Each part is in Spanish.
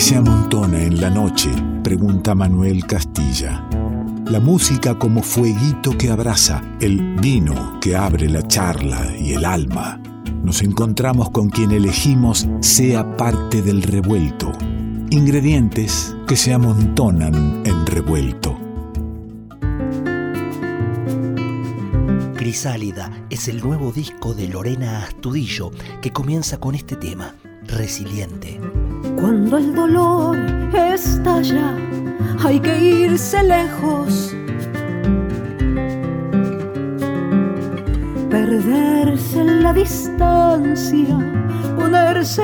¿Qué se amontona en la noche? pregunta Manuel Castilla. La música como fueguito que abraza, el vino que abre la charla y el alma. Nos encontramos con quien elegimos sea parte del revuelto. Ingredientes que se amontonan en revuelto. Crisálida es el nuevo disco de Lorena Astudillo que comienza con este tema, Resiliente. Cuando el dolor estalla, hay que irse lejos. Perderse en la distancia, ponerse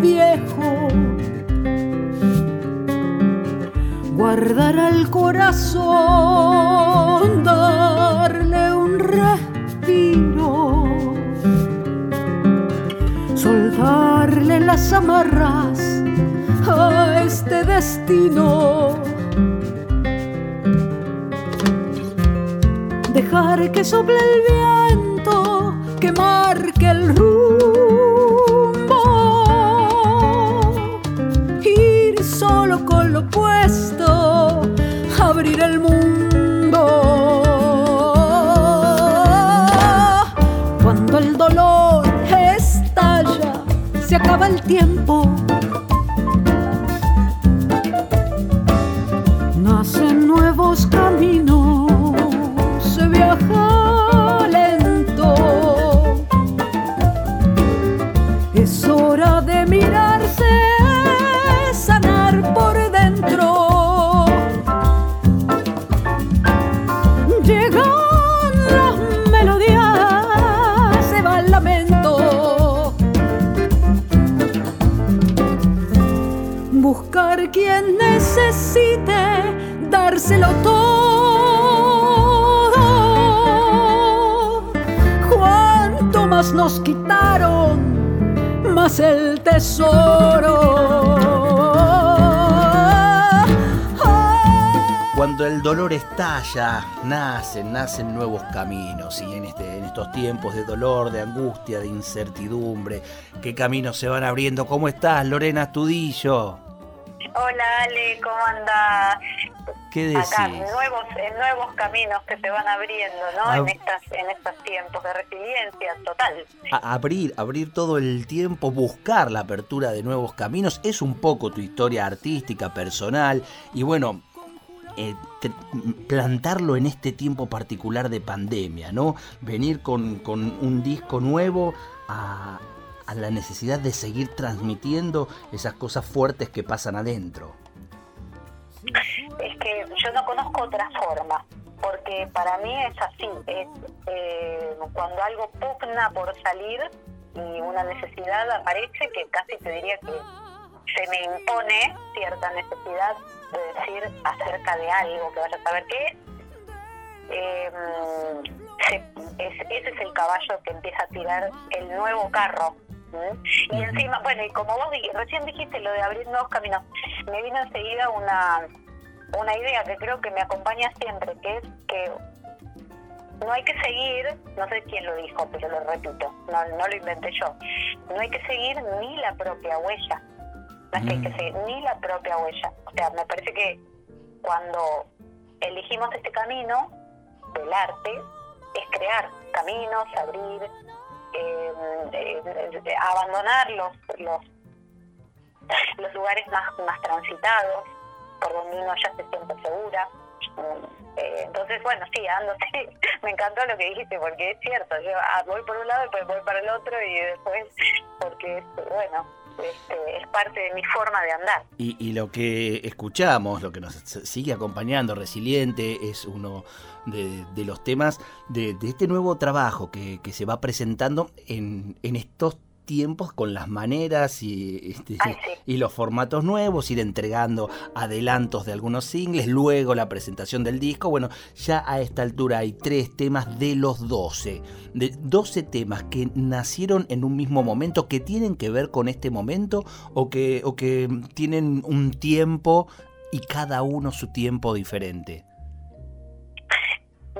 viejo. Guardar al corazón, las amarras a este destino. Dejar que sople el viento, acaba el tiempo. Necesite dárselo todo. Cuanto más nos quitaron, más el tesoro. Cuando el dolor estalla, nacen, nacen nuevos caminos. Y en, este, en estos tiempos de dolor, de angustia, de incertidumbre, ¿qué caminos se van abriendo? ¿Cómo estás, Lorena Astudillo? Hola Ale, ¿cómo andás? ¿Qué decís? Acá, nuevos, nuevos caminos que se van abriendo, ¿no? Ah. En, estas, en estos tiempos de resiliencia total. A- abrir, abrir todo el tiempo, buscar la apertura de nuevos caminos, es un poco tu historia artística, personal, y bueno, eh, plantarlo en este tiempo particular de pandemia, ¿no? Venir con, con un disco nuevo a, a la necesidad de seguir transmitiendo esas cosas fuertes que pasan adentro. Es que yo no conozco otra forma, porque para mí es así, es eh, cuando algo pugna por salir y una necesidad aparece que casi te diría que se me impone cierta necesidad de decir acerca de algo que vaya a saber qué. Eh, se- es- ese es el caballo que empieza a tirar el nuevo carro. Y encima, bueno, y como vos recién dijiste lo de abrir nuevos caminos, me vino enseguida una, una idea que creo que me acompaña siempre, que es que no hay que seguir, no sé quién lo dijo, pero lo repito, no, no lo inventé yo, no hay que seguir ni la propia huella, no es que hay que Mm. seguir ni la propia huella. O sea, me parece que cuando elegimos este camino del arte, es crear caminos, abrir, abandonar los, los, los lugares más, más transitados, por donde uno ya se siente segura. Eh, entonces, bueno, sí, ando, sí, me encantó lo que dijiste, porque es cierto, yo ah, voy por un lado y después voy para el otro y después, porque bueno, este, es parte de mi forma de andar. Y, y lo que escuchamos, lo que nos sigue acompañando, Resiliente, es uno de, de los temas de, de este nuevo trabajo que, que se va presentando en, en estos tiempos con las maneras y, este, Ay, sí. y los formatos nuevos, ir entregando adelantos de algunos singles, luego la presentación del disco. Bueno, ya a esta altura hay tres temas de los 12, de 12 temas que nacieron en un mismo momento, que tienen que ver con este momento o que, o que tienen un tiempo y cada uno su tiempo diferente.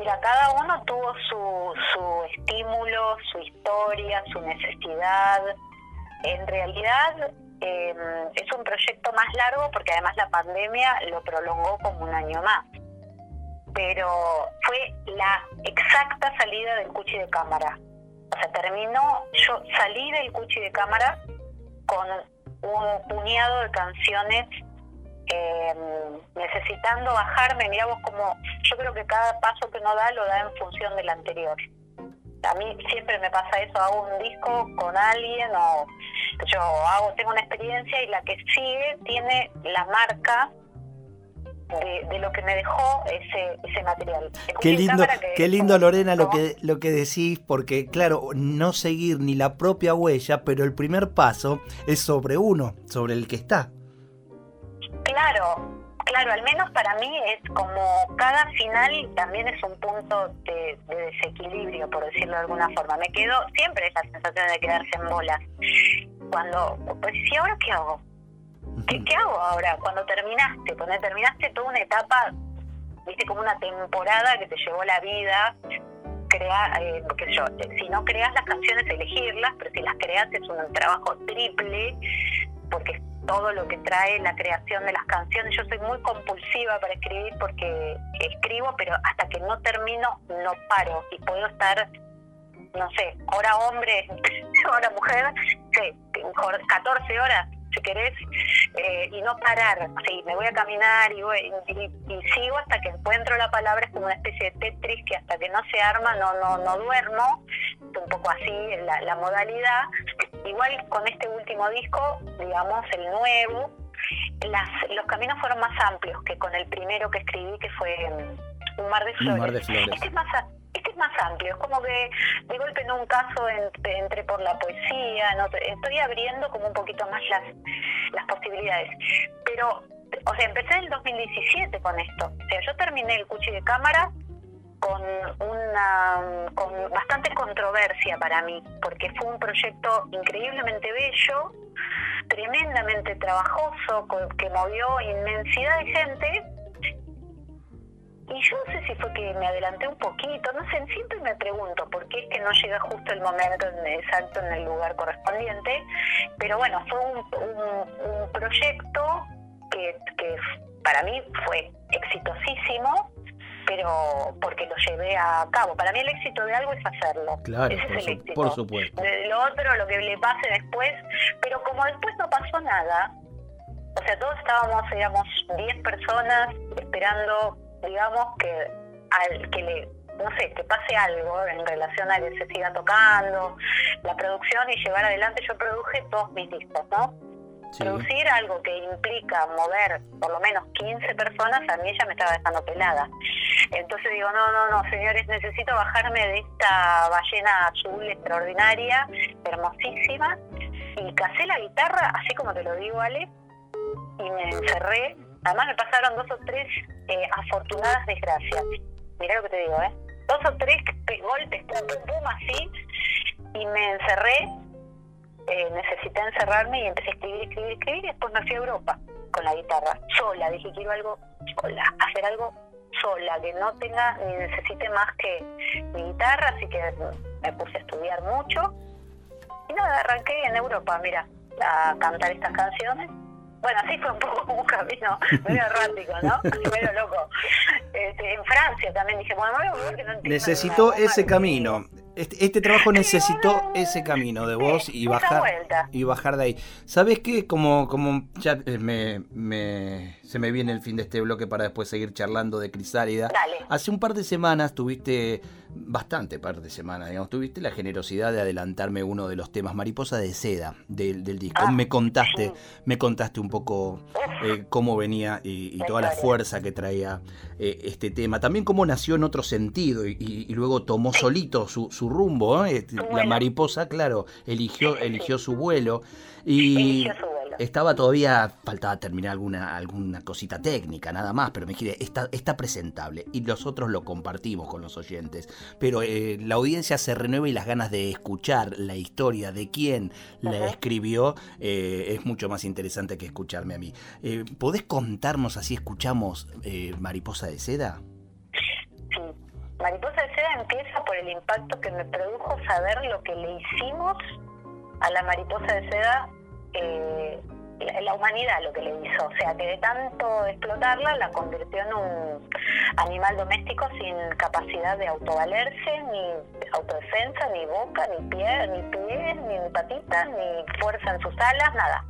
Mira, cada uno tuvo su, su estímulo, su historia, su necesidad. En realidad, eh, es un proyecto más largo porque además la pandemia lo prolongó como un año más. Pero fue la exacta salida del cuchi de cámara. O sea, terminó, yo salí del cuchi de cámara con un puñado de canciones eh, necesitando bajarme, mira vos como, yo creo que cada paso que uno da lo da en función del anterior. A mí siempre me pasa eso, hago un disco con alguien o yo hago, tengo una experiencia y la que sigue tiene la marca de, lo que me dejó ese, ese material. Qué lindo, qué lindo Lorena lo que, lo que decís, porque claro, no seguir ni la propia huella, pero el primer paso es sobre uno, sobre el que está. Claro, claro, al menos para mí es como cada final también es un punto de, desequilibrio, por decirlo de alguna forma. Me quedo siempre esa sensación de quedarse en bolas. Cuando, pues, ¿y ahora qué hago? ¿Qué, qué hago ahora? Cuando terminaste, cuando terminaste toda una etapa, viste, como una temporada que te llevó la vida, crea, eh, porque yo, si no creas las canciones, elegirlas, pero si las creas es un trabajo triple, porque todo lo que trae la creación de las canciones. Yo soy muy compulsiva para escribir porque escribo, pero hasta que no termino no paro y puedo estar, no sé, hora hombre, hora mujer, sí, 14 horas si querés, eh, y no parar. Sí, me voy a caminar y, voy, y, sigo hasta que encuentro la palabra, es como una especie de Tetris que hasta que no se arma no, no, no duermo, un poco así la, la modalidad. Igual con este último disco, digamos, el nuevo, las, los caminos fueron más amplios que con el primero que escribí, que fue mm, Un mar de flores. Un mar de flores. Este es más, este es más amplio, es como que de golpe en un caso entré por la poesía, no, estoy abriendo como un poquito más las, las posibilidades. Pero, o sea, empecé en el 2017 con esto. O sea, yo terminé el cuchi de cámara con una con bastante controversia para mí, porque fue un proyecto increíblemente bello, tremendamente trabajoso, que movió inmensidad de gente. Y yo no sé si fue que me adelanté un poquito, no sé, siempre me pregunto por qué es que no llega justo el momento exacto en el lugar correspondiente, pero bueno, fue un, proyecto que, que para mí fue exitosísimo, pero porque lo llevé a cabo. Para mí el éxito de algo es hacerlo. Claro, Ese por, es el éxito. por supuesto. Lo otro, lo que le pase después, pero como después no pasó nada, o sea, todos estábamos, éramos 10 personas esperando digamos, que al que le no sé, que pase algo en relación a que se siga tocando, la producción y llevar adelante. Yo produje todos mis discos, ¿no? Producir algo que implica mover por lo menos 15 personas, a mí ya me estaba dejando pelada. Entonces digo, no, no, no, señores, necesito bajarme de esta ballena azul extraordinaria, hermosísima, y casé la guitarra, así como te lo digo, Ale, y me encerré Además me pasaron dos o tres eh, afortunadas desgracias. Mirá lo que te digo, ¿eh? Dos o tres golpes, pum, pum, así, y me encerré, eh, necesité encerrarme y empecé a escribir, escribir, escribir, y después me fui a Europa con la guitarra, sola, dije quiero algo sola, hacer algo sola, que no tenga ni necesite más que mi guitarra, así que me puse a estudiar mucho, y nada, arranqué en Europa, mira, a cantar estas canciones bueno, así fue un poco un camino medio errático, ¿no? medio loco. Este, en Francia también dije, bueno, que no Necesitó ese camino. Este, este, trabajo necesitó ese camino de vos y bajar y bajar de ahí. ¿Sabes qué? Como, como ya eh, me, me, se me viene el fin de este bloque para después seguir charlando de Crisálida. Hace un par de semanas tuviste, bastante par de semanas, digamos, tuviste la generosidad de adelantarme uno de los temas, Mariposa de Seda, del, del disco. Ah, me contaste, me contaste un poco eh, cómo venía y, toda la fuerza que traía eh, este tema. También cómo nació en otro sentido y, luego tomó solito su su rumbo, ¿eh? Este, la mariposa, claro, eligió, eligió su vuelo y estaba todavía, faltaba terminar alguna, alguna cosita técnica, nada más, pero me dije, está, está presentable y nosotros lo compartimos con los oyentes, pero eh, la audiencia se renueva y las ganas de escuchar la historia de quién la escribió eh, es mucho más interesante que escucharme a mí. ¿Podés contarnos así escuchamos Mariposa de Seda? Mariposa de Seda empieza por el impacto que me produjo saber lo que le hicimos a la mariposa de seda eh, la humanidad lo que le hizo, o sea que de tanto explotarla la convirtió en un animal doméstico sin capacidad de autovalerse, ni autodefensa, ni boca, ni pie, ni pies, ni patitas, ni fuerza en sus alas, nada.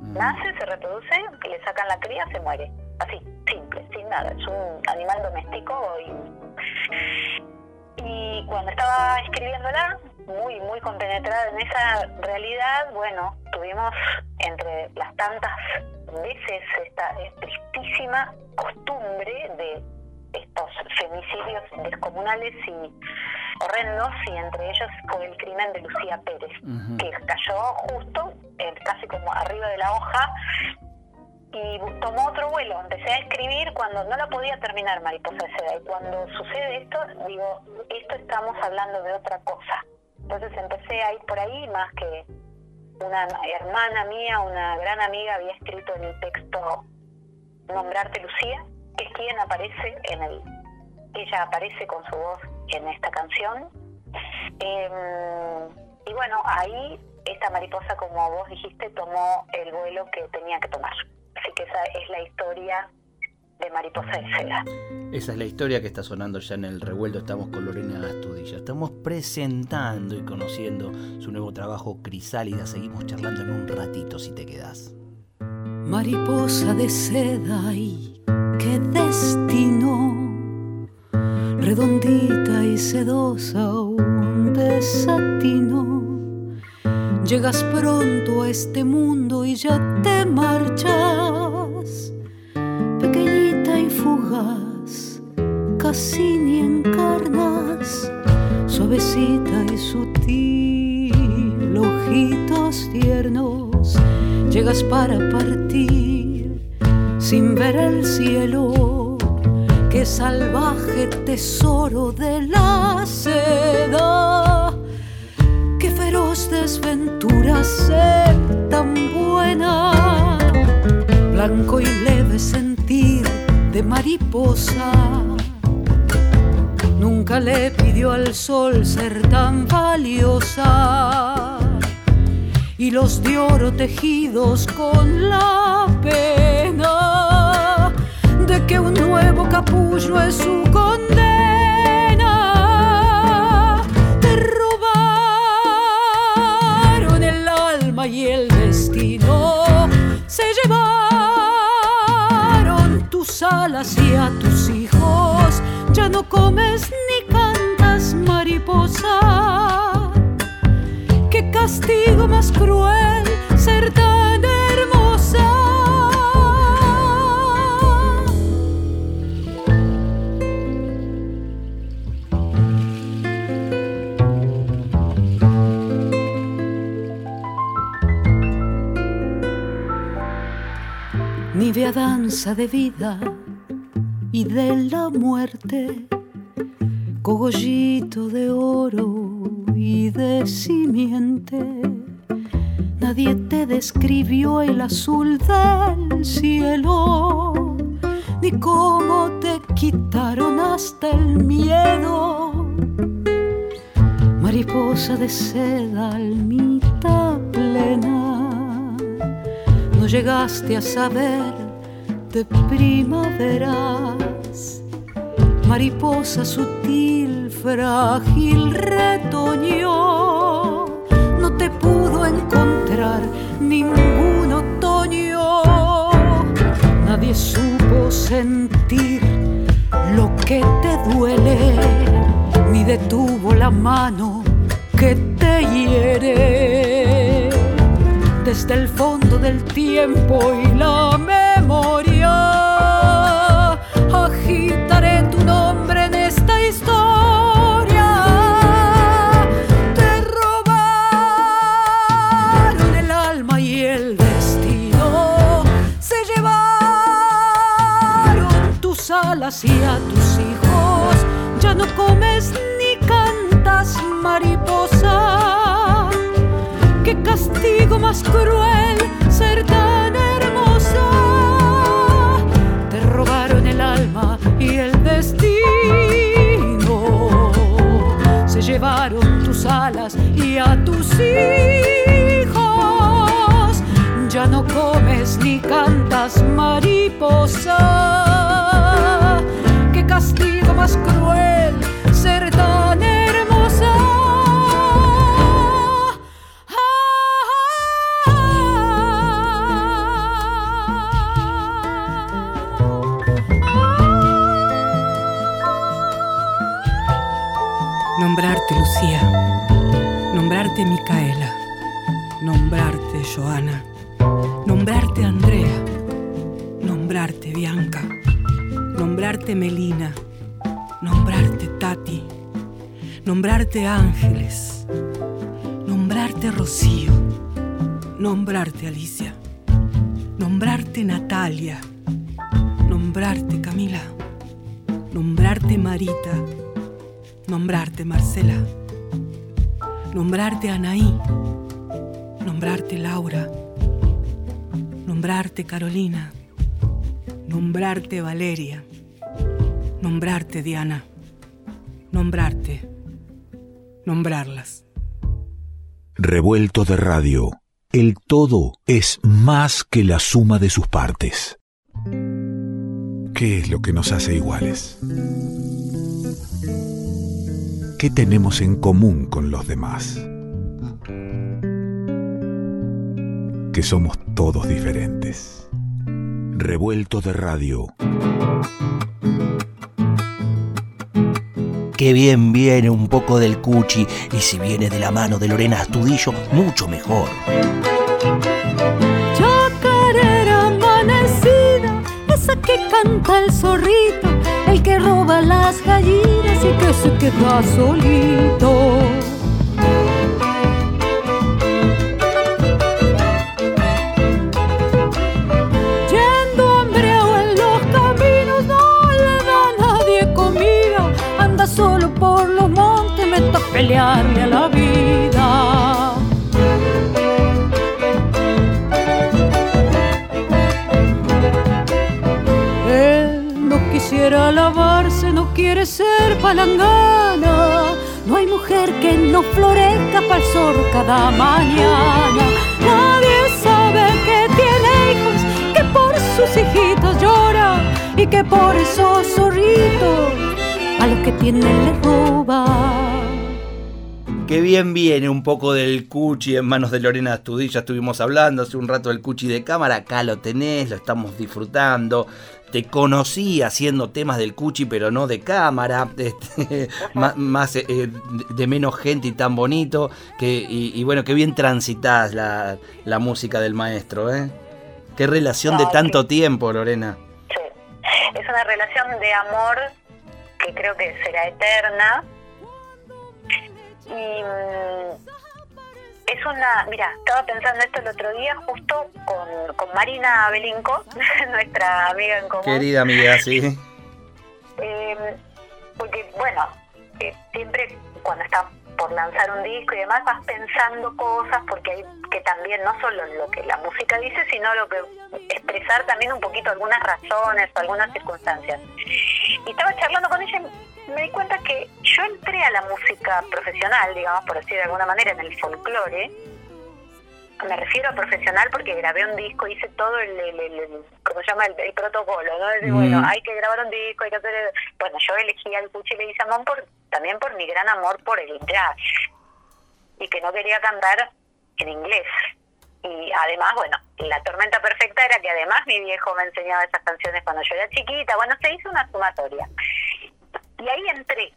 Nace, se reproduce, le sacan la cría, se muere. Así, simple, sin nada. Es un animal doméstico y, y cuando estaba escribiéndola, muy, muy compenetrada en esa realidad, bueno, tuvimos entre las tantas veces esta tristísima costumbre de estos femicidios descomunales y horrendos y entre ellos fue el crimen de Lucía Pérez, que cayó justo, casi como arriba de la hoja y tomó otro vuelo. Empecé a escribir cuando no la podía terminar Mariposa de Seda y cuando sucede esto, digo, esto estamos hablando de otra cosa. Entonces empecé a ir por ahí más que una hermana mía, una gran amiga, había escrito en el texto Nombrarte Lucía, que es quien aparece en el... Ella aparece con su voz en esta canción. Em, y bueno, ahí esta mariposa, como vos dijiste, tomó el vuelo que tenía que tomar. Así que esa es la historia de Mariposa de Seda. Esa es la historia que está sonando ya en el revuelto. Estamos con Lorena Astudilla. Estamos presentando y conociendo su nuevo trabajo Crisálida. Seguimos charlando en un ratito si te quedas. Mariposa de seda y qué destino. Redondita y sedosa, un desatino. Llegas pronto a este mundo y ya te marchas pequeñita y fugaz, casi ni encarnas, suavecita y sutil, ojitos tiernos, llegas para partir sin ver el cielo, qué salvaje tesoro de la seda, qué feroz desventura ser tan buena, blanco y leve de mariposa. Nunca le pidió al sol ser tan valiosa. Y los de oro tejidos con la pena de que un nuevo capullo es su condena. Y a tus hijos ya no comes ni cantas mariposa. Qué castigo más cruel ser tan hermosa. Danza de vida y de la muerte, cogollito de oro y de simiente. Nadie te describió el azul del cielo, ni cómo te quitaron hasta el miedo. Mariposa de seda, almita plena, no llegaste a saber de primaveras. Mariposa sutil, frágil, retoñó, no te pudo encontrar ningún otoño. Nadie supo sentir lo que te duele, ni detuvo la mano que te hiere desde el fondo del tiempo y la memoria. Agitaré tu nombre en esta historia. Te robaron el alma y el destino. Se llevaron tus alas y a tus hijos. Ya no comes ni cantas mariposa qué castigo más cruel ser tan a tus hijos. Ya no comes ni cantas mariposas. Bianca, nombrarte Melina, nombrarte Tati, nombrarte Ángeles, nombrarte Rocío, nombrarte Alicia, nombrarte Natalia, nombrarte Camila, nombrarte Marita, nombrarte Marcela, nombrarte Anaí, nombrarte Laura, nombrarte Carolina, nombrarte Valeria, nombrarte Diana, nombrarte, nombrarlas. Revuelto de radio. El todo es más que la suma de sus partes. ¿Qué es lo que nos hace iguales? ¿Qué tenemos en común con los demás? Que somos todos diferentes. Revuelto de radio. Qué bien viene un poco del cuchi y si viene de la mano de Lorena Astudillo, mucho mejor. Chacarera amanecida, esa que canta el zorrito, el que roba las gallinas y que se queda solito. Pelearle a la vida. Él no quisiera lavarse, no quiere ser palangana. No hay mujer que no florezca para el sol cada mañana. Nadie sabe que tiene hijos, que por sus hijitos llora y que por esos zorritos a los que tienen les roba. Qué bien viene un poco del cuchi en manos de Lorena Astudillo. Estuvimos hablando hace un rato del cuchi de cámara. Acá lo tenés, lo estamos disfrutando. Te conocí haciendo temas del cuchi, pero no de cámara. este, má- más eh, de- menos gente y tan bonito. Que, y, y bueno, qué bien transitas la, la música del maestro, ¿eh? Qué relación de tanto tiempo, Lorena. Sí. Es una relación de amor que creo que será eterna. Y mm, es una, mira, estaba pensando esto el otro día justo con, con Marina Belinco, nuestra amiga en común. Querida amiga, sí. Eh, porque, bueno, eh, siempre cuando estás por lanzar un disco y demás vas pensando cosas porque hay que también no solo lo que la música dice, sino lo que expresar también un poquito algunas razones o algunas circunstancias. Y estaba charlando con ella y me di cuenta que yo entré a la música profesional, digamos, por decir de alguna manera, en el folclore, me refiero a profesional porque grabé un disco, hice todo el, el, el- el- ¿cómo se llama? El, el protocolo, ¿no? Decir, Mm. bueno, hay que grabar un disco, hay que hacer... Bueno, yo elegí al Cuchi Leguizamón por, también por mi gran amor por el jazz y que no quería cantar en inglés. Y además, bueno, la tormenta perfecta era que además mi viejo me enseñaba esas canciones cuando yo era chiquita. Bueno, se hizo una sumatoria. Y ahí entré,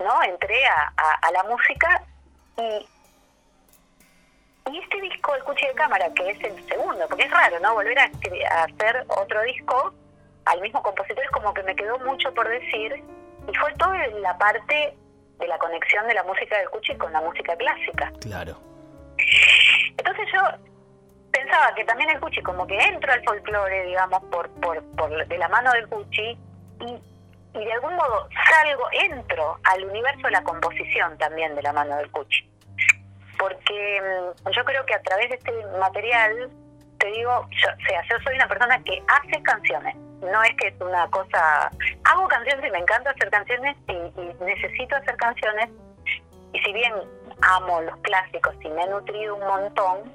¿no? Entré a, a- a la música y y este disco, El Cuchi de Cámara, que es el segundo, porque es raro, ¿no? Volver a, hacer otro disco al mismo compositor es como que me quedó mucho por decir. Y fue toda la parte de la conexión de la música del Cuchi con la música clásica. Claro. Entonces yo pensaba que también el Cuchi como que entro al folclore, digamos, por, por, por de la mano del Cuchi y, y de algún modo salgo, entro al universo de la composición también de la mano del Cuchi. Porque mm, yo creo que a través de este material, te digo, yo, o sea, yo soy una persona que hace canciones. No es que es una cosa... Hago canciones y me encanta hacer canciones y, necesito hacer canciones. Y si bien amo los clásicos y me he nutrido un montón,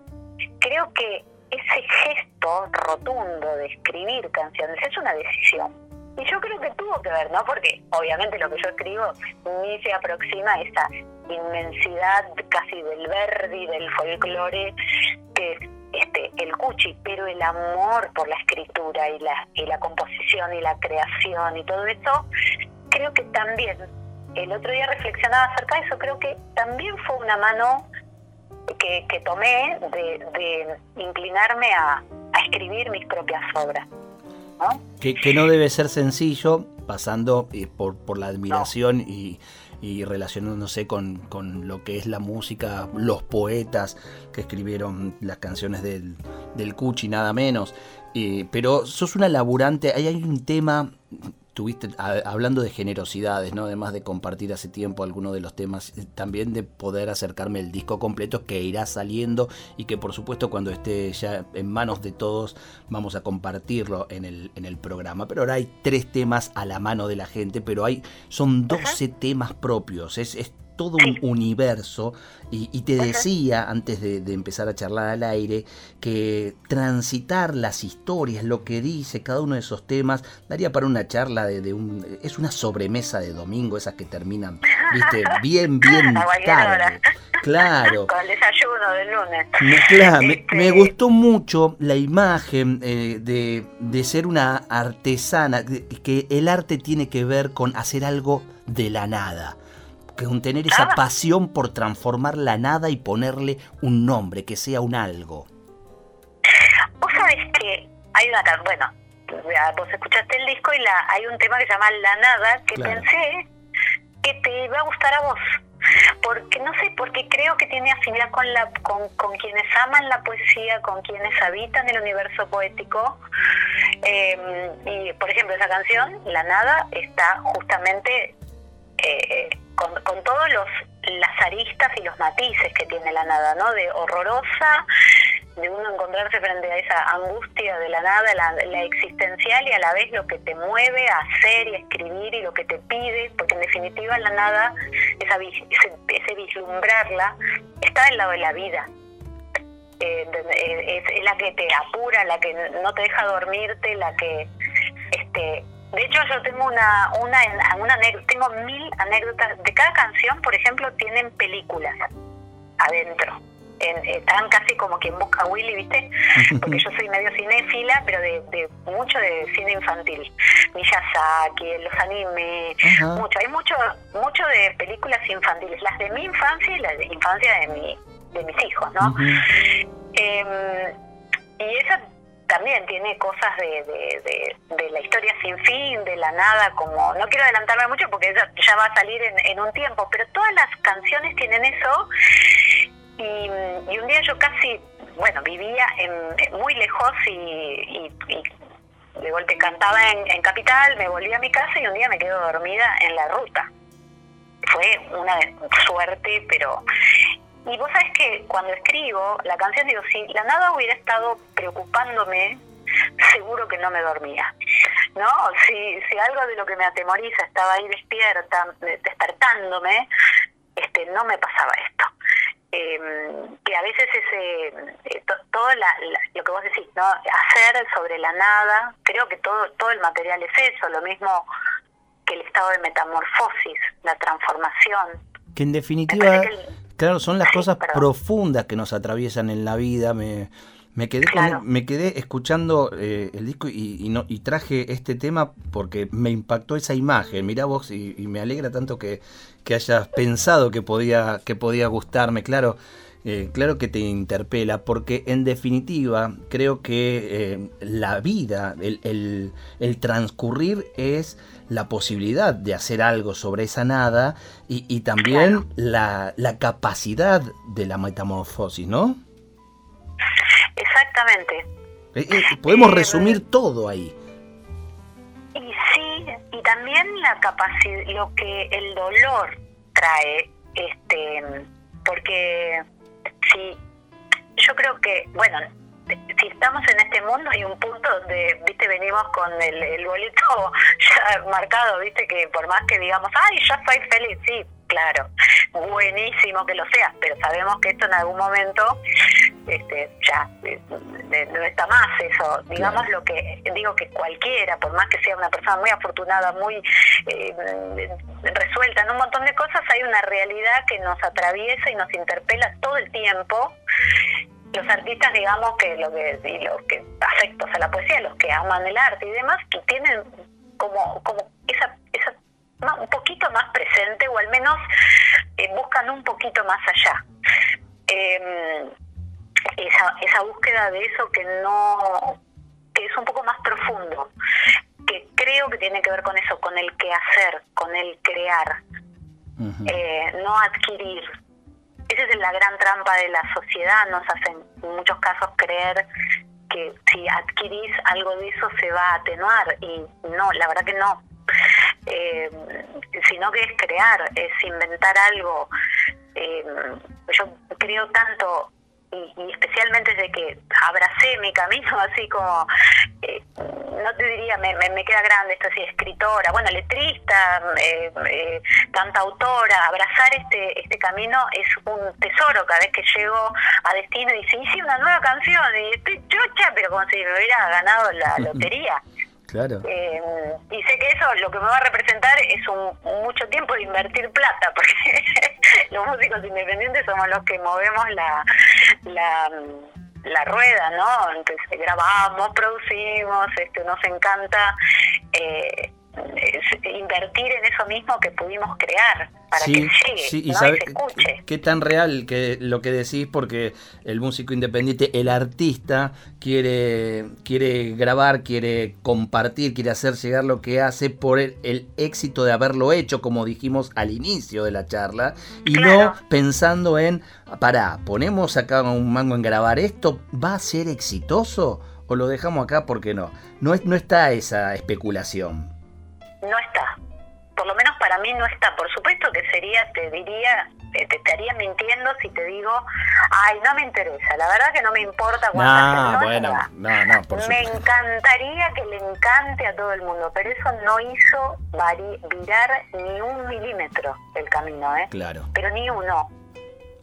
creo que ese gesto rotundo de escribir canciones es una decisión. Y yo creo que tuvo que ver, ¿no? Porque obviamente lo que yo escribo ni se aproxima a esa inmensidad casi del Verdi, del folclore, que es este, el cuchi, pero el amor por la escritura y la, y la composición y la creación y todo eso, creo que también, el otro día reflexionaba acerca de eso, creo que también fue una mano que, que tomé de, inclinarme a, escribir mis propias obras. ¿No? Que, que no debe ser sencillo, pasando eh, por, por la admiración y y relacionándose con, con, lo que es la música, los poetas que escribieron las canciones del, del Cuchi, nada menos. pero sos una laburante, ahí hay un tema estuviste hablando de generosidades, ¿no? Además de compartir hace tiempo algunos de los temas, eh, también de poder acercarme el disco completo que irá saliendo y que por supuesto cuando esté ya en manos de todos vamos a compartirlo en el, en el programa. Pero ahora hay tres temas a la mano de la gente, pero hay son 12 temas propios. Es, es todo un universo y, te decía antes de, empezar a charlar al aire que transitar las historias, lo que dice cada uno de esos temas, daría para una charla de, un... es una sobremesa de domingo, esas que terminan, viste, bien, bien tarde. Claro. Con el desayuno del lunes. Me, me, este gustó mucho la imagen eh, de, de ser una artesana, que el arte tiene que ver con hacer algo de la nada con tener esa pasión por transformar la nada y ponerle un nombre, que sea un algo. Vos sabés que hay una... Bueno, vos escuchaste el disco y la, hay un tema que se llama La Nada, que pensé que te iba a gustar a vos. Porque no sé, porque creo que tiene afinidad con, la, con, con quienes aman la poesía, con quienes habitan el universo poético. Em, y, por ejemplo, esa canción, La Nada, está justamente eh, con, con todos los las aristas y los matices que tiene la nada, ¿no? De horrorosa, de uno encontrarse frente a esa angustia de la nada, la, existencial y a la vez lo que te mueve a hacer y a escribir y lo que te pide, porque en definitiva la nada, esa, ese, ese vislumbrarla, está del lado de la vida. Eh, es, es, la que te apura, la que no te deja dormirte, la que este de hecho, yo tengo una, una, una tengo mil anécdotas. De cada canción, por ejemplo, tienen películas adentro. están casi como quien busca a Willy, ¿viste? Porque yo soy medio cinéfila, pero de, mucho de cine infantil. Miyazaki, los animes, mucho. Hay mucho mucho de películas infantiles, las de mi infancia y las de infancia de, mi, de mis hijos, ¿no? Em, y esa también tiene cosas de, de, la historia sin fin, de la nada, como no quiero adelantarme mucho porque ya, va a salir en, un tiempo, pero todas las canciones tienen eso y, un día yo casi, bueno, vivía en, muy lejos y, de golpe cantaba en, en Capital, me volví a mi casa y un día me quedo dormida en la ruta. Fue una suerte, pero y vos sabés que cuando escribo la canción, digo, si la nada hubiera estado preocupándome, seguro que no me dormía. ¿No? Si, si algo de lo que me atemoriza estaba ahí despierta, despertándome, este, no me pasaba esto. Em, que a veces ese eh, todo lo que vos decís no hacer sobre la nada creo que todo todo el material es eso lo mismo que el estado de metamorfosis la transformación que en definitiva Claro, son las cosas profundas que nos atraviesan en la vida. Me, me quedé, me quedé escuchando eh, el disco y, no, y traje este tema porque me impactó esa imagen. Mirá vos, y, me alegra tanto que, que, hayas pensado que podía, que podía gustarme. Claro, eh, claro que te interpela, porque en definitiva creo que eh, la vida, el, el, transcurrir es la posibilidad de hacer algo sobre esa nada y, también la, la, capacidad de la metamorfosis, ¿no? Exactamente. Eh, podemos resumir todo ahí. Y sí, y también la capacidad, lo que el dolor trae, este, porque sí, yo creo que, bueno, si estamos en este mundo hay un punto donde, viste, venimos con el, el boleto ya marcado, viste, que por más que digamos, ay, yo soy feliz, sí, claro, buenísimo que lo seas, pero sabemos que esto en algún momento este, ya eh, no está más eso. Digamos lo que digo que cualquiera, por más que sea una persona muy afortunada, muy eh, resuelta en un montón de cosas, hay una realidad que nos atraviesa y nos interpela todo el tiempo los artistas, digamos, que lo que, y los que afectos a la poesía, los que aman el arte y demás, que tienen como, como esa, esa un poquito más presente o al menos eh, buscan un poquito más allá. Em, esa, esa búsqueda de eso que no que es un poco más profundo, que creo que tiene que ver con eso, con el que hacer, con el crear, eh, no adquirir. Esa es la gran trampa de la sociedad, nos hacen en muchos casos creer que si adquirís algo de eso se va a atenuar y no, la verdad que no. Eh, sino que es crear, es inventar algo. Eh, yo creo tanto y, especialmente desde que abracé mi camino así como eh, no te diría me, me, queda grande esto así escritora bueno letrista eh, eh, autora abrazar este este camino es un tesoro cada vez que llego a destino y se hice una nueva canción y estoy chocha pero como si me hubiera ganado la lotería Claro. Eh, y sé que eso lo que me va a representar es un mucho tiempo de invertir plata, porque los músicos independientes somos los que movemos la, la, la rueda, ¿no? Entonces grabamos, producimos, este, nos encanta eh, invertir en eso mismo que pudimos crear para que llegue y, se escuche. Qué tan real que lo que decís, porque el músico independiente, el artista, quiere, quiere grabar, quiere compartir, quiere hacer llegar lo que hace por el, éxito de haberlo hecho, como dijimos al inicio de la charla, y no pensando en, para ponemos acá un mango en grabar esto, ¿va a ser exitoso? ¿O lo dejamos acá porque no? No, no está esa especulación no está. Por lo menos para mí no está. Por supuesto que sería, te diría, te, estaría mintiendo si te digo, ay, no me interesa. La verdad que no me importa cuánta no, bueno, no, no, por Me encantaría que le encante a todo el mundo, pero eso no hizo virar ni un milímetro el camino, ¿eh? Claro. Pero ni uno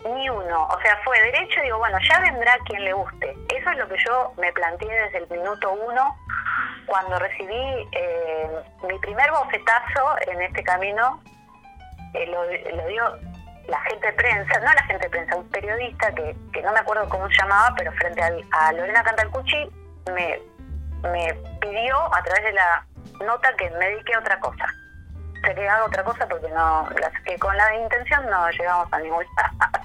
ni uno. O sea, fue derecho y digo, bueno, ya vendrá quien le guste. Eso es lo que yo me planteé desde el minuto uno cuando recibí eh, mi primer bofetazo en este camino. Eh, lo, dio la gente de prensa, no la gente de prensa, un periodista que, que no me acuerdo cómo se llamaba, pero frente a Lorena Cantalcucci me, me pidió a través de la nota que me dedique a otra cosa que haga otra cosa porque no que con la intención no llegamos a ningún lado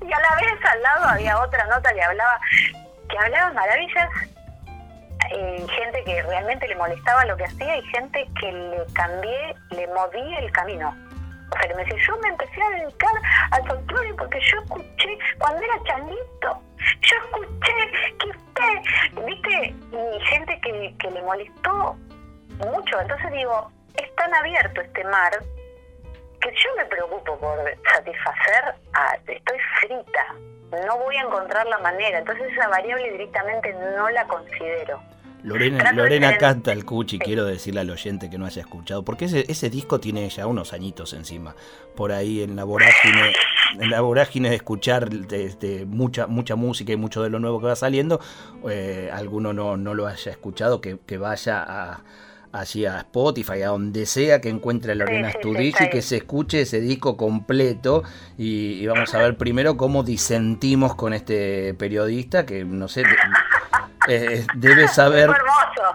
y a la vez al lado había otra nota que hablaba que hablaba maravillas eh, gente que realmente le molestaba lo que hacía y gente que le cambié, le moví el camino. O sea, que me decía, yo me empecé a dedicar al folclore porque yo escuché, cuando era changuito, yo escuché que usted, viste, y gente que, que le molestó mucho. Entonces digo, tan abierto este mar que yo me preocupo por satisfacer a, estoy frita, no voy a encontrar la manera, entonces esa variable directamente no la considero. Lorena, Lorena canta el cuchi, quiero decirle al oyente que no haya escuchado, porque ese, ese disco tiene ya unos añitos encima, por ahí en la vorágine, en la vorágine de escuchar de, mucha, mucha música y mucho de lo nuevo que va saliendo, eh, alguno no, no lo haya escuchado, que, que vaya a allí a Spotify, a donde sea que encuentre a Lorena sí, y que se escuche ese disco completo. Y, vamos a ver primero cómo disentimos con este periodista que no sé eh, debe saber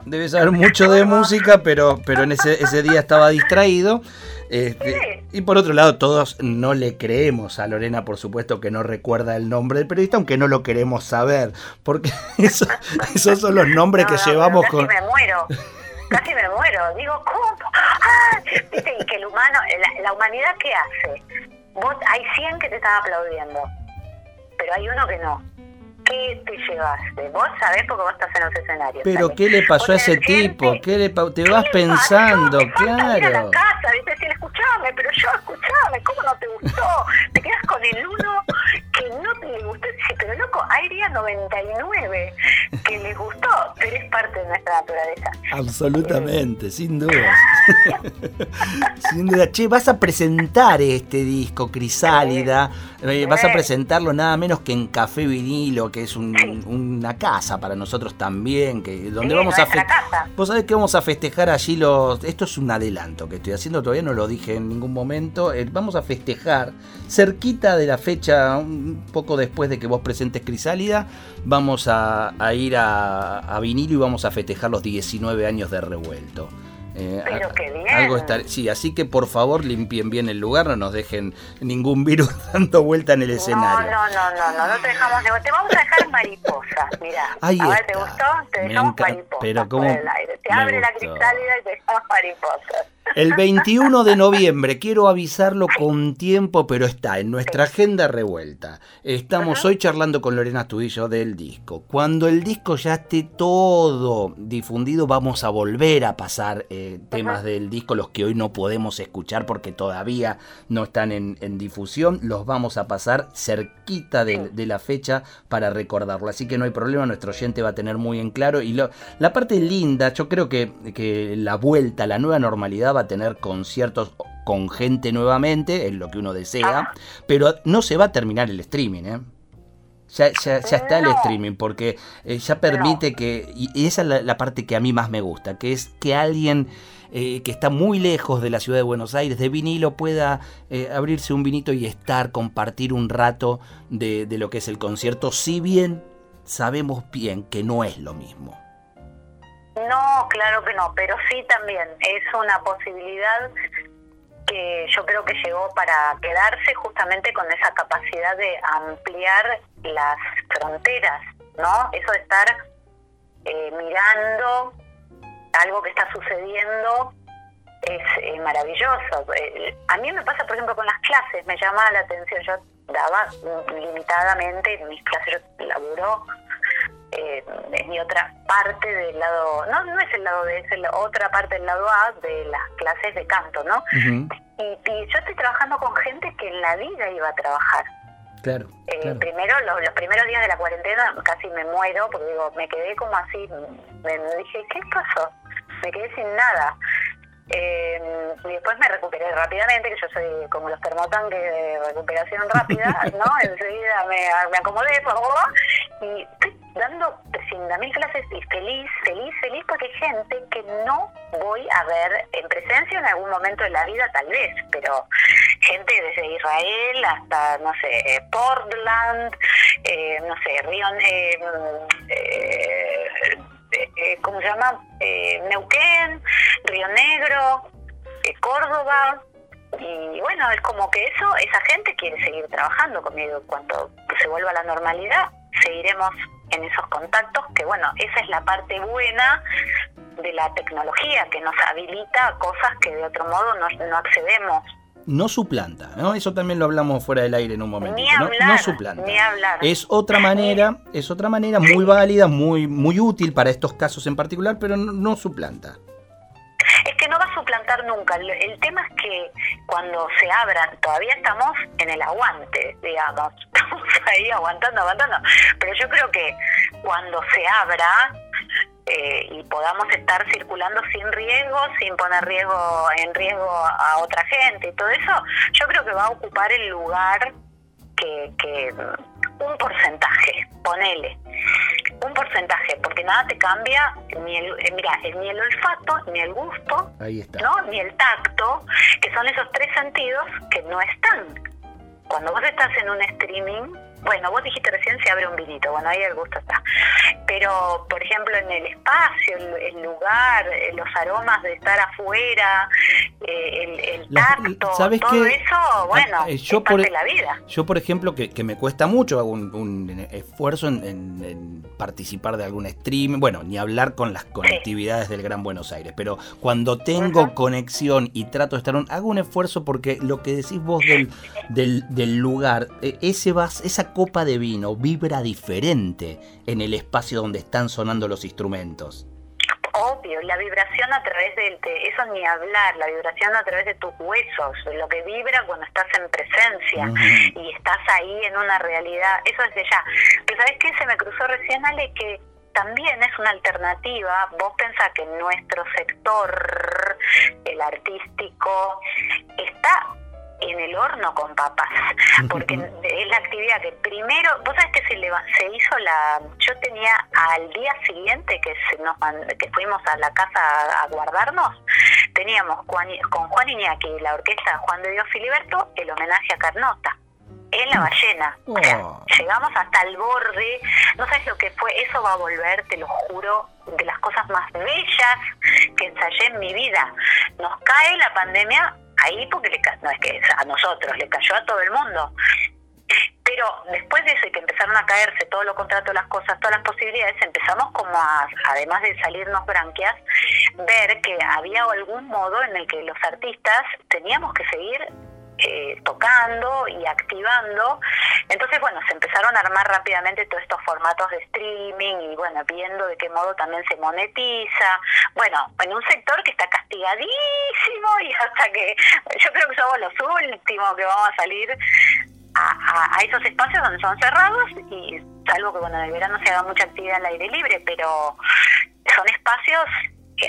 debe saber mucho de música pero pero en ese, ese día estaba distraído. Este, y por otro lado, todos no le creemos a Lorena, por supuesto que no recuerda el nombre del periodista, aunque no lo queremos saber, porque esos son los nombres que llevamos con... Me muero casi me muero. Digo, ¿cómo? ¡Ah! ¿Viste? Y que el humano, la, humanidad, ¿qué hace? Vos, hay 100 que te están aplaudiendo, pero hay uno que no. ¿Qué te llevaste? Vos sabés porque vos estás en los escenarios. Pero ¿qué le pasó a ese tipo? ¿Qué le te vas pensando? claro. la casa, ¿viste? Decir, escuchame, pero yo, escuchame, ¿cómo no te gustó? Te quedas con el uno que no te gustó. Sí, pero loco, Airia 99, que les gustó, pero es parte de nuestra naturaleza. Absolutamente, sin duda. sin duda. Che, vas a presentar este disco, Crisálida. Eh, vas a presentarlo nada menos que en Café Vinilo, que es una casa para nosotros también, que donde vamos a festejar. Vos sabés que vamos a festejar allí los. Esto es un adelanto que estoy haciendo, todavía no lo dije en ningún momento. Eh, vamos a festejar cerquita de la fecha, un poco después de que vos presentes Crisálida, vamos a, ir a, vinilo y vamos a festejar los 19 años de revuelto. Eh, Pero qué bien. Algo sí, así que por favor limpien bien el lugar, no nos dejen ningún virus dando vuelta en el escenario. No, no, no, no, no, te dejamos, te vamos a dejar mariposa, mira. Ahí ver, ¿te gustó? Te dejamos mariposa. Pero cómo Te abre la crisálida y te dejamos mariposa. El 21 de noviembre, quiero avisarlo con tiempo, pero está en nuestra agenda revuelta. Estamos hoy charlando con Lorena Tudillo del disco. Cuando el disco ya esté todo difundido, vamos a volver a pasar eh, temas del disco, los que hoy no podemos escuchar porque todavía no están en, difusión. Los vamos a pasar cerquita de, la fecha para recordarlo. Así que no hay problema, nuestro oyente va a tener muy en claro. Y la parte linda, yo creo que, que la vuelta, la nueva normalidad a tener conciertos con gente nuevamente, es lo que uno desea, pero no se va a terminar el streaming, ¿eh? Ya, ya, está el streaming, porque eh, ya permite que, y esa es la, parte que a mí más me gusta, que es que alguien eh, que está muy lejos de la ciudad de Buenos Aires, de vinilo, pueda eh, abrirse un vinito y estar, compartir un rato de, de lo que es el concierto, si bien sabemos bien que no es lo mismo. No, claro que no, pero sí también es una posibilidad que yo creo que llegó para quedarse justamente con esa capacidad de ampliar las fronteras, ¿no? Eso de estar eh, mirando algo que está sucediendo es eh, maravilloso. Eh, a mí me pasa, por ejemplo, con las clases, me llama la atención, yo daba limitadamente mis clases, yo laburo eh, es mi otra parte del lado, no, no es el lado B, es la otra parte del lado A de las clases de canto, ¿no? y, yo estoy trabajando con gente que en la vida iba a trabajar. Claro. Eh, Primero, los, primeros días de la cuarentena casi me muero, porque digo, me quedé como así, me, me dije, ¿qué pasó? Me quedé sin nada. Eh, y después me recuperé rápidamente, que yo soy como los termotanques de recuperación rápida, ¿no? Enseguida me, me acomodé, y estoy dando 300.000 clases y feliz, feliz, feliz, porque hay gente que no voy a ver en presencia en algún momento de la vida, tal vez, pero gente desde Israel hasta, no sé, Portland, eh, no sé, Río. Eh, eh, eh, ¿cómo se llama? Eh, Neuquén, Río Negro, eh, Córdoba. Y bueno, es como que eso, esa gente quiere seguir trabajando conmigo. Cuando se vuelva a la normalidad, seguiremos en esos contactos, que bueno, esa es la parte buena de la tecnología, que nos habilita cosas que de otro modo no, no accedemos no suplanta, ¿no? Eso también lo hablamos fuera del aire en un momento. Ni hablar, no, suplanta. Ni hablar. Es otra manera, es otra manera muy válida, muy, muy útil para estos casos en particular, pero no, suplanta. Es que no va a suplantar nunca. El, tema es que cuando se abran, todavía estamos en el aguante, digamos. Estamos ahí aguantando, aguantando. Pero yo creo que cuando se abra, eh, y podamos estar circulando sin riesgo, sin poner riesgo en riesgo a otra gente y todo eso, yo creo que va a ocupar el lugar que, que un porcentaje, ponele, un porcentaje, porque nada te cambia ni el, eh, mira, ni el olfato, ni el gusto, ¿no? ni el tacto, que son esos tres sentidos que no están. Cuando vos estás en un streaming, bueno, vos dijiste recién se abre un vinito, bueno, ahí el gusto está. Pero, por ejemplo, en el espacio, el, lugar, eh, los aromas de estar afuera, eh, el, tacto, todo eso, bueno, eh, yo es parte por, de la vida. Yo, por ejemplo, que, me cuesta mucho, hago un, esfuerzo en, participar de algún stream, bueno, ni hablar con las conectividades del Gran Buenos Aires, pero cuando tengo conexión y trato de estar, hago un esfuerzo porque lo que decís vos del, del, del lugar, ese vas, esa copa de vino vibra diferente en el espacio donde están sonando los instrumentos. propio, la vibración a través del, de, eso ni hablar, la vibración a través de tus huesos, lo que vibra cuando estás en presencia y estás ahí en una realidad, eso es de ya. Pero ¿sabes qué? Se me cruzó recién, Ale, que también es una alternativa. Vos pensás que nuestro sector, el artístico, está en el horno con papas, porque es la actividad que primero, vos sabés que se, se hizo la, yo tenía al día siguiente que, se nos, que fuimos a la casa a, guardarnos, teníamos con Juan Iñaki y la orquesta Juan de Dios Filiberto el homenaje a Carnota en la ballena. Oh. llegamos hasta el borde. No sabes lo que fue. Eso va a volver, te lo juro, de las cosas más bellas que ensayé en mi vida. Nos cae la pandemia ahí porque le no es que a nosotros, le cayó a todo el mundo. Pero después de eso y que empezaron a caerse todo lo contrato, las cosas, todas las posibilidades, empezamos como a, además de salirnos branquias, ver que había algún modo en el que los artistas teníamos que seguir eh, tocando y activando. Entonces, bueno, se empezaron a armar rápidamente todos estos formatos de streaming y, bueno, viendo de qué modo también se monetiza. Bueno, en un sector que está castigadísimo y hasta que yo creo que somos los últimos que vamos a salir a, a, esos espacios donde son cerrados y salvo que, bueno, en el verano se haga mucha actividad al aire libre, pero son espacios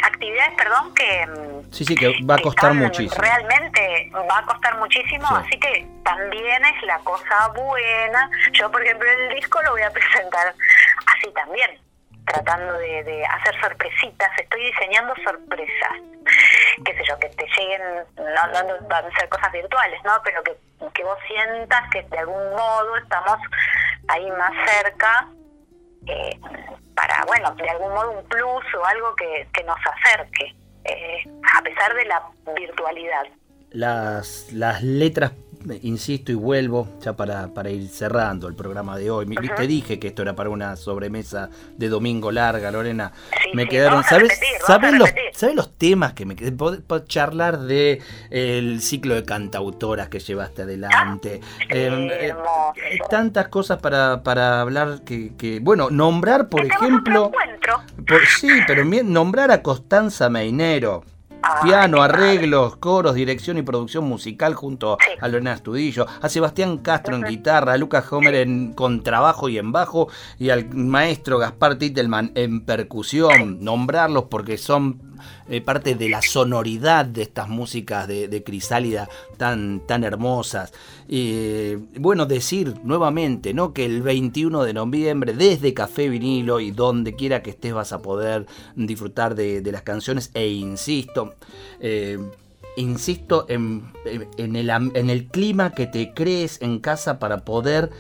actividades, perdón, que... Sí, sí, que va a costar muchísimo. Realmente va a costar muchísimo, así que también es la cosa buena. Yo, por ejemplo, el disco lo voy a presentar así también, tratando de, hacer sorpresitas. Estoy diseñando sorpresas, qué sé yo, que te lleguen, no, no, van a ser cosas virtuales, ¿no? Pero que, que vos sientas que de algún modo estamos ahí más cerca. Eh, para, bueno, de algún modo un plus o algo que, nos acerque, eh, a pesar de la virtualidad. Las, las letras insisto y vuelvo ya para, para ir cerrando el programa de hoy. Te dije que esto era para una sobremesa de domingo larga, Lorena. me quedaron. ¿Sabes, ¿sabes, los, ¿Sabes los temas que me quedé? charlar de el ciclo de cantautoras que llevaste adelante. Ah, eh, tantas cosas para, para hablar que, que, bueno, nombrar, por ejemplo. Por, sí, pero nombrar a Constanza Meinero Piano, arreglos, coros, dirección y producción musical junto a Lorena Estudillo, a Sebastián Castro en guitarra, a Lucas Homer en contrabajo y en bajo y al maestro Gaspar Titelman en percusión. Nombrarlos porque son eh, parte de la sonoridad de estas músicas de, Crisálida tan, tan hermosas. y bueno, decir nuevamente ¿no? que el 21 de noviembre, desde Café Vinilo y donde quiera que estés, vas a poder disfrutar de, las canciones. E insisto, eh, insisto en, en, el, en el clima que te crees en casa para poder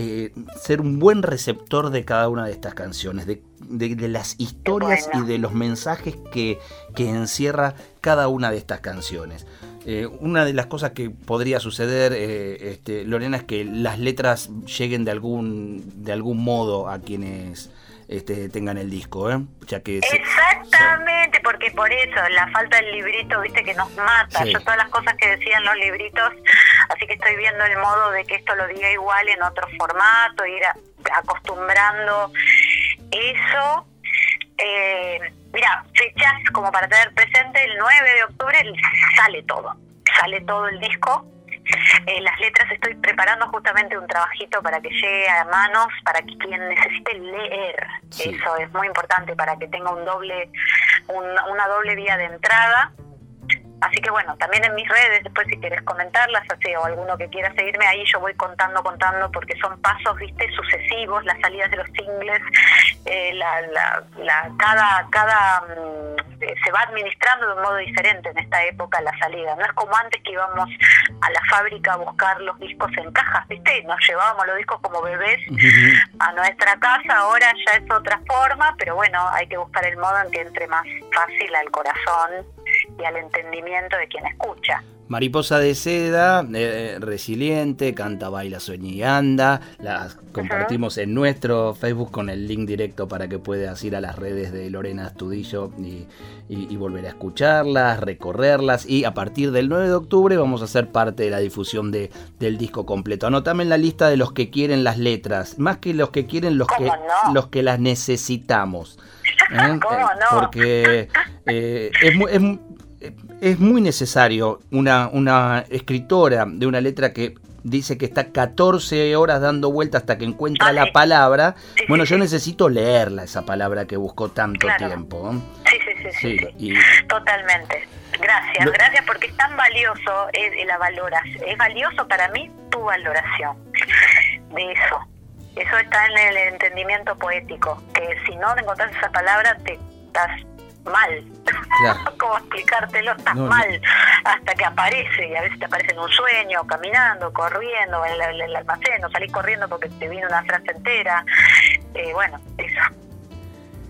eh, ser un buen receptor de cada una de estas canciones, de, las historias y de los mensajes que, que, encierra cada una de estas canciones. Eh, una de las cosas que podría suceder, eh, este, Lorena, es que las letras lleguen de algún, de algún modo a quienes este, tengan el disco, ¿eh? Ya que Exactamente, porque por eso la falta del librito, viste, que nos mata. Yo todas las cosas que decían los libritos, así que estoy viendo el modo de que esto lo diga igual en otro formato, ir acostumbrando eso. Eh, mira, fechas como para tener presente, el 9 de octubre sale todo, sale todo el disco eh, las letras estoy preparando justamente un trabajito para que llegue a manos, para que quien necesite leer. Eso es muy importante para que tenga un doble, una doble vía de entrada. Así que bueno, también en mis redes, después si quieres comentarlas, así, o alguno que quiera seguirme, ahí yo voy contando, contando, porque son pasos, viste, sucesivos, las salidas de los singles, eh, la, la, cada, cada mm, eh, se va administrando de un modo diferente en esta época la salida. No es como antes que íbamos a la fábrica a buscar los discos en cajas, viste, nos llevábamos los discos como bebés a nuestra casa, ahora ya es otra forma, pero bueno, hay que buscar el modo en que entre más fácil al corazón y al entendimiento de quien escucha. Mariposa de seda, eh, resiliente, canta, baila, sueña y anda. Las compartimos en nuestro Facebook con el link directo para que puedas ir a las redes de Lorena Astudillo y, volver a escucharlas, recorrerlas. Y a partir del 9 de octubre vamos a ser parte de la difusión de, del disco completo. Anotame en la lista de los que quieren las letras, más que los que quieren, los, que, los que las necesitamos. ¿eh? ¿Cómo no? Porque eh, es, muy, es, es muy necesario una, una escritora de una letra que dice que está 14 horas dando vueltas hasta que encuentra Ah, la palabra. Sí, Bueno, sí, yo sí. necesito leerla, esa palabra que buscó tanto Claro. tiempo. Sí, sí, sí, sí, Sí, sí. y Totalmente. Gracias, Lo- gracias porque es tan valioso es, la valoración. Es valioso para mí tu valoración de eso. Eso está en el entendimiento poético, que si no encontrás esa palabra te estás mal. Claro. ¿Cómo explicártelo? Estás No, no. mal hasta que aparece y a veces te aparece en un sueño, caminando, corriendo, en el, el almacén, o salís corriendo porque te vino una frase entera. Eh, bueno, eso.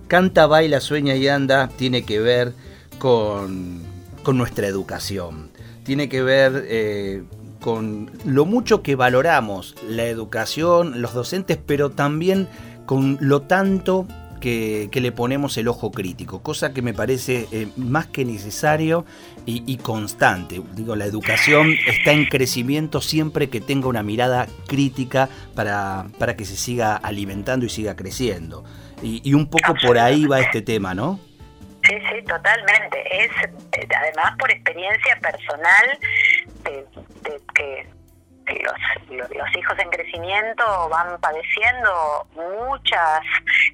Canta, baila, sueña y anda tiene que ver con, con nuestra educación. Tiene que ver eh, con lo mucho que valoramos la educación, los docentes, pero también con lo tanto que, le ponemos el ojo crítico, cosa que me parece eh, más que necesario y, constante. Digo, la educación está en crecimiento siempre que tenga una mirada crítica para, para que se siga alimentando y siga creciendo. Y, un poco por ahí va este tema, ¿no? Sí, sí, totalmente. Es eh, además por experiencia personal de, que los, los, hijos en crecimiento van padeciendo muchas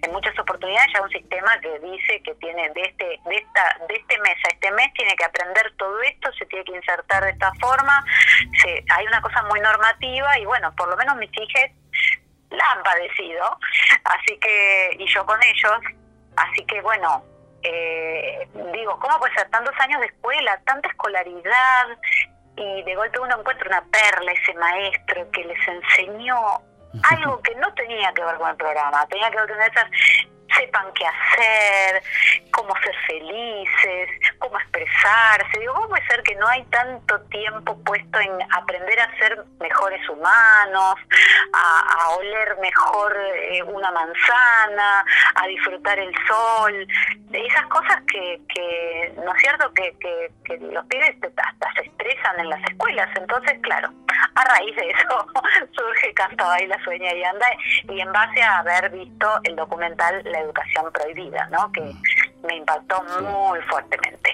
en muchas oportunidades ya un sistema que dice que tiene de este de esta de este mes a este mes tiene que aprender todo esto se tiene que insertar de esta forma se, hay una cosa muy normativa y bueno por lo menos mis hijas la han padecido así que y yo con ellos así que bueno eh, digo, ¿cómo puede ser tantos años de escuela, tanta escolaridad? Y de golpe uno encuentra una perla, ese maestro que les enseñó algo que no tenía que ver con el programa, tenía que ver con esas, sepan qué hacer, cómo ser felices, cómo expresarse. Digo, ¿cómo puede ser que no hay tanto tiempo puesto en aprender a ser mejores humanos, a, a oler mejor eh, una manzana, a disfrutar el sol? Esas cosas que, que ¿no es cierto?, que, que, que los pibes hasta se estresan en las escuelas. Entonces, claro, a raíz de eso surge Canta, Baila, Sueña y Anda, y en base a haber visto el documental La Educación Prohibida, ¿no?, que me impactó muy fuertemente.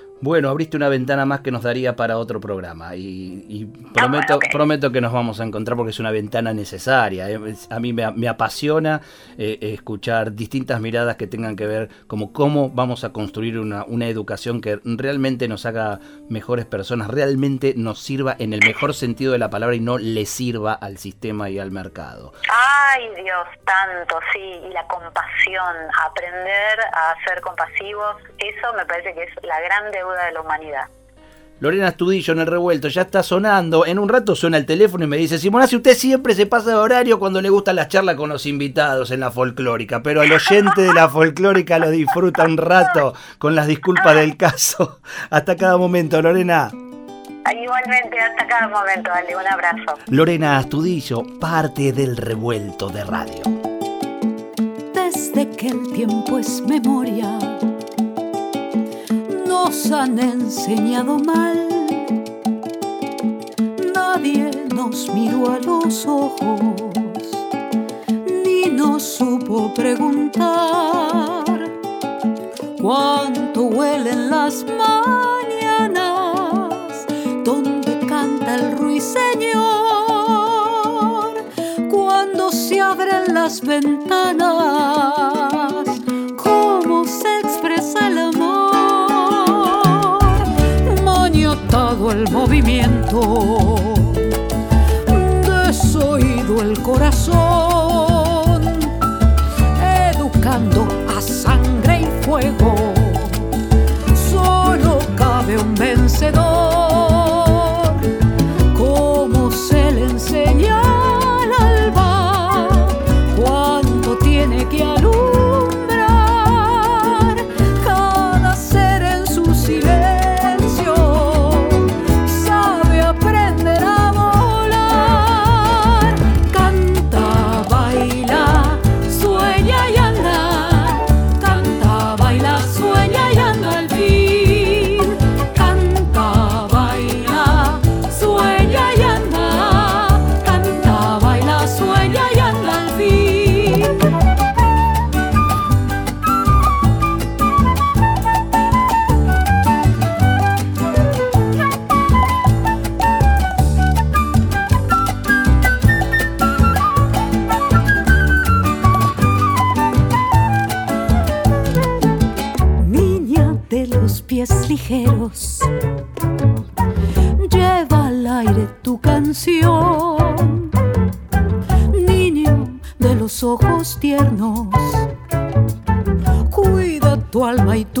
Bueno, abriste una ventana más que nos daría para otro programa y, y prometo, Ah, ok. prometo que nos vamos a encontrar porque es una ventana necesaria. ¿eh? A mí me, me apasiona eh, escuchar distintas miradas que tengan que ver como cómo vamos a construir una, una educación que realmente nos haga mejores personas, realmente nos sirva en el mejor sentido de la palabra y no le sirva al sistema y al mercado. Ay, Dios, tanto, sí, y la compasión, aprender a ser compasivos, eso me parece que es la gran deuda de la humanidad. Lorena Astudillo en el revuelto, ya está sonando. En un rato suena el teléfono y me dice, Simonazzi, usted siempre se pasa de horario cuando le gustan las charlas con los invitados en la folclórica, pero el oyente de la folclórica lo disfruta un rato con las disculpas del caso. Hasta cada momento, Lorena. Igualmente, hasta cada momento, dale un abrazo. Lorena Astudillo, parte del revuelto de radio. desde que el tiempo es memoria. Nos han enseñado mal. Nadie nos miró a los ojos, ni nos supo preguntar cuánto huelen las mañanas donde canta el ruiseñor cuando se abren las ventanas, movimiento, desoído el corazón, educando a sangre y fuego, solo cabe un vencedor. Ama tu